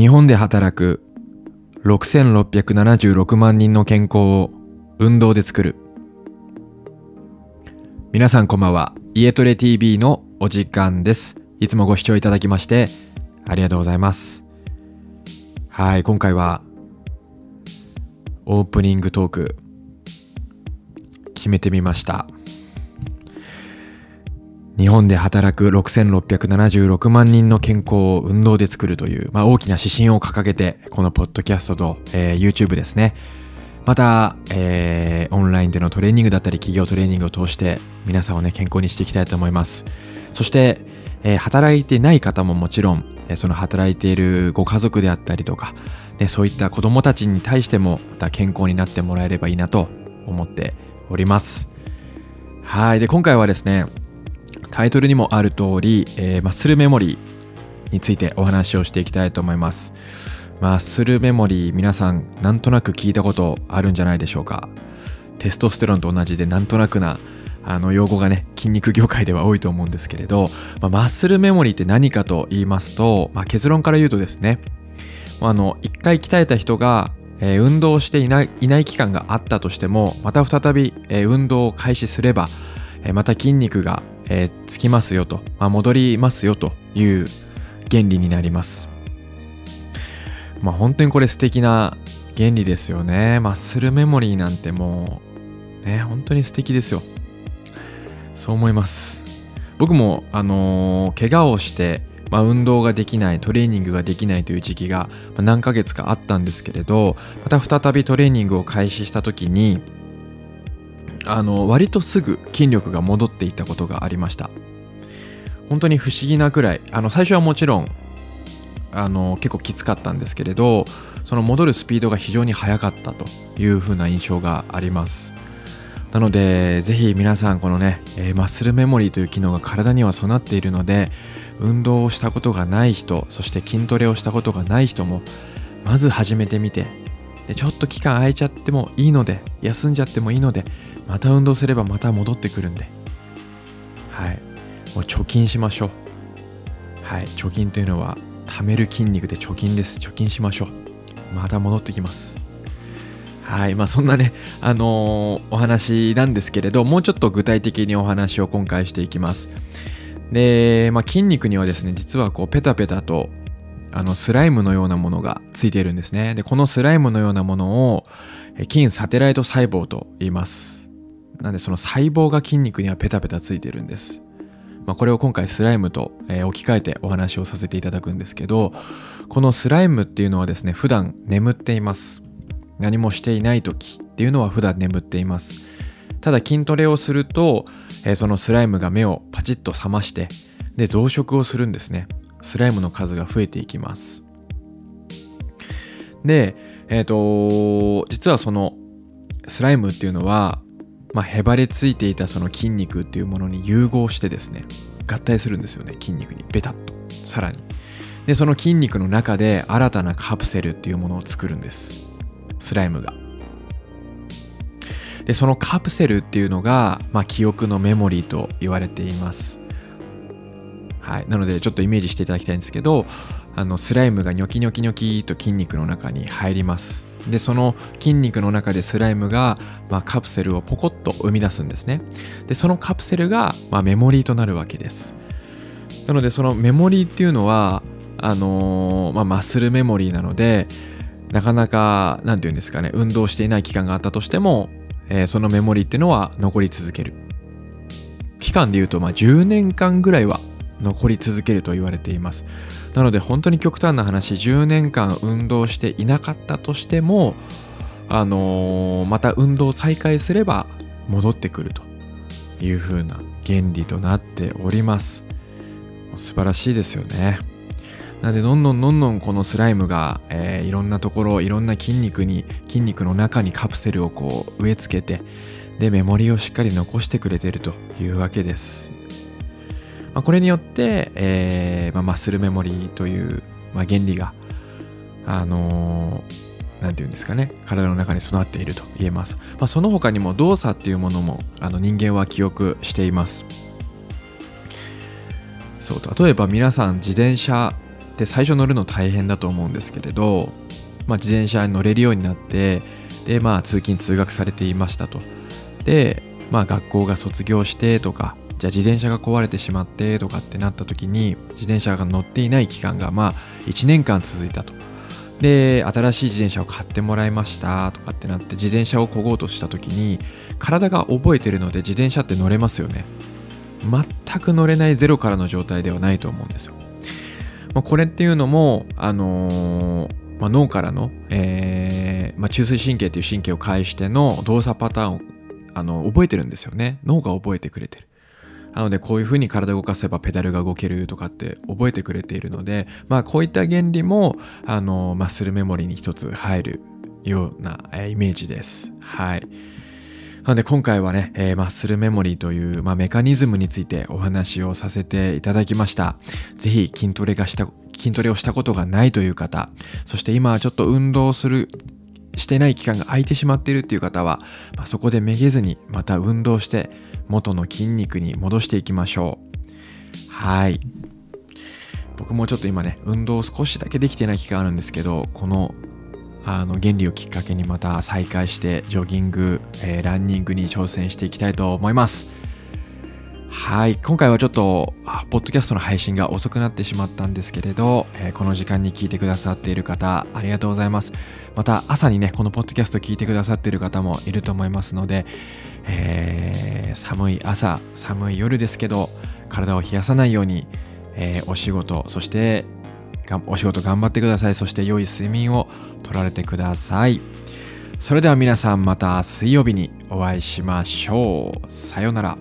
日本で働く6676万人の健康を運動で作る。皆さんこんばんは。家トレ TV のお時間です。いつもご視聴いただきましてありがとうございます。はい今回はオープニングトーク決めてみました。日本で働く6676万人の健康を運動で作るという、まあ、大きな指針を掲げてこのポッドキャストと、えー、YouTube ですね。また、えー、オンラインでのトレーニングだったり企業トレーニングを通して皆さんをね健康にしていきたいと思います。そして、えー、働いてない方ももちろん、えー、その働いているご家族であったりとか、ね、そういった子供たちに対してもまた健康になってもらえればいいなと思っております。はい。で今回はですねタイトルにもある通り、えー、マッスルメモリーについてお話をしていきたいと思います。マッスルメモリー皆さんなんとなく聞いたことあるんじゃないでしょうか。テストステロンと同じでなんとなくなあの用語がね筋肉業界では多いと思うんですけれど、まあ、マッスルメモリーって何かと言いますと、まあ、結論から言うとですねあの一回鍛えた人が、えー、運動していないいない期間があったとしてもまた再び、えー、運動を開始すれば、えー、また筋肉がえー、つきますよと、まあ、戻りますよという原理になります。まあ本当にこれ素敵な原理ですよね。マッスルメモリーなんてもう、ね、本当に素敵ですよ。そう思います。僕も、あのー、怪我をして、まあ、運動ができない、トレーニングができないという時期が何ヶ月かあったんですけれど、また再びトレーニングを開始した時に、あの割とすぐ筋力が戻っていったことがありました。本当に不思議なくらいあの最初はもちろんあの結構きつかったんですけれどその戻るスピードが非常に速かったという風な印象があります。なのでぜひ皆さんこのね、えー、マッスルメモリーという機能が体には備っているので運動をしたことがない人そして筋トレをしたことがない人もまず始めてみてでちょっと期間空いちゃってもいいので休んじゃってもいいのでまた運動すればまた戻ってくるんで。はい。もう貯金しましょう。はい。貯金というのは貯める筋肉で貯金です。貯金しましょう。また戻ってきます。はい。まあそんなねあのー、お話なんですけれどもうちょっと具体的にお話を今回していきます。で、まあ、筋肉にはですね実はこうペタペタとあのスライムのようなものがついているんですね。でこのスライムのようなものを筋サテライト細胞と言います。なんでその細胞が筋肉にはペタペタついてるんです。まあ、これを今回スライムと、え置き換えてお話をさせていただくんですけどこのスライムっていうのはですね普段眠っています。何もしていない時っていうのは普段眠っています。ただ筋トレをすると、えそのスライムが目をパチッと覚ましてで増殖をするんですね。スライムの数が増えていきます。でえっ、ー、と実はそのスライムっていうのはまあ、へばれついていたその筋肉っていうものに融合してですね合体するんですよね筋肉に。ベタッと。さらに。でその筋肉の中で新たなカプセルっていうものを作るんです。スライムが。でそのカプセルっていうのが、まあ、記憶のメモリーと言われています。はい。なのでちょっとイメージしていただきたいんですけどあのスライムがニョキニョキニョキと筋肉の中に入ります。でその筋肉の中でスライムが、まあ、カプセルをポコッと生み出すんですね。でそのカプセルが、まあ、メモリーとなるわけです。なのでそのメモリーっていうのはあのー、まあ、マッスルメモリーなのでなかなか何て言うんですかね運動していない期間があったとしても、えー、そのメモリーっていうのは残り続ける。期間でいうとまあ10年間ぐらいは残り続けると言われています。なので本当に極端な話10年間運動していなかったとしてもあのー、また運動を再開すれば戻ってくるという風な原理となっております。素晴らしいですよね。なのでどんどんどんどんこのスライムが、えー、いろんなところいろんな筋肉に筋肉の中にカプセルをこう植え付けてでメモリをしっかり残してくれてるというわけです。まあ、これによって、えーまあ、マッスルメモリーという、まあ、原理が、あのー、なんていうんですかね、体の中に備わっていると言えます。まあ、その他にも動作っていうものもあの人間は記憶しています。そう例えば皆さん自転車っで最初乗るの大変だと思うんですけれど、まあ、自転車に乗れるようになってでまあ通勤通学されていましたとでまあ学校が卒業してとかじゃあ自転車が壊れてしまってとかってなった時に自転車が乗っていない期間がまあ1年間続いたと。で新しい自転車を買ってもらいましたとかってなって自転車を漕ごうとした時に体が覚えてるので自転車って乗れますよね。全く乗れないゼロからの状態ではないと思うんですよ、まあ、これっていうのもあのー、まあ、脳からの、えーまあ、中枢神経という神経を介しての動作パターンをあの覚えてるんですよね。脳が覚えてくれてる。なのでこういうふうに体動かせばペダルが動けるとかって覚えてくれているので、まあ、こういった原理もあのマッスルメモリーに一つ入るようなイメージです。はい。なので今回はね、えー、マッスルメモリーという、まあ、メカニズムについてお話をさせていただきました。ぜひ筋トレがした、筋トレをしたことがないという方、そして今ちょっと運動するしてない期間が空いてしまっているっていう方は、まあ、そこでめげずにまた運動して元の筋肉に戻していきましょう。はい。僕もちょっと今ね運動を少しだけできてない期間あるんですけどこのあの原理をきっかけにまた再開してジョギング、えー、ランニングに挑戦していきたいと思います。はい今回はちょっとポッドキャストの配信が遅くなってしまったんですけれど、えー、この時間に聞いてくださっている方ありがとうございます。また朝にねこのポッドキャスト聞いてくださっている方もいると思いますので、えー、寒い朝寒い夜ですけど体を冷やさないように、えー、お仕事そしてお仕事頑張ってください。そして良い睡眠をとられてください。それでは皆さんまた水曜日にお会いしましょう。さようなら。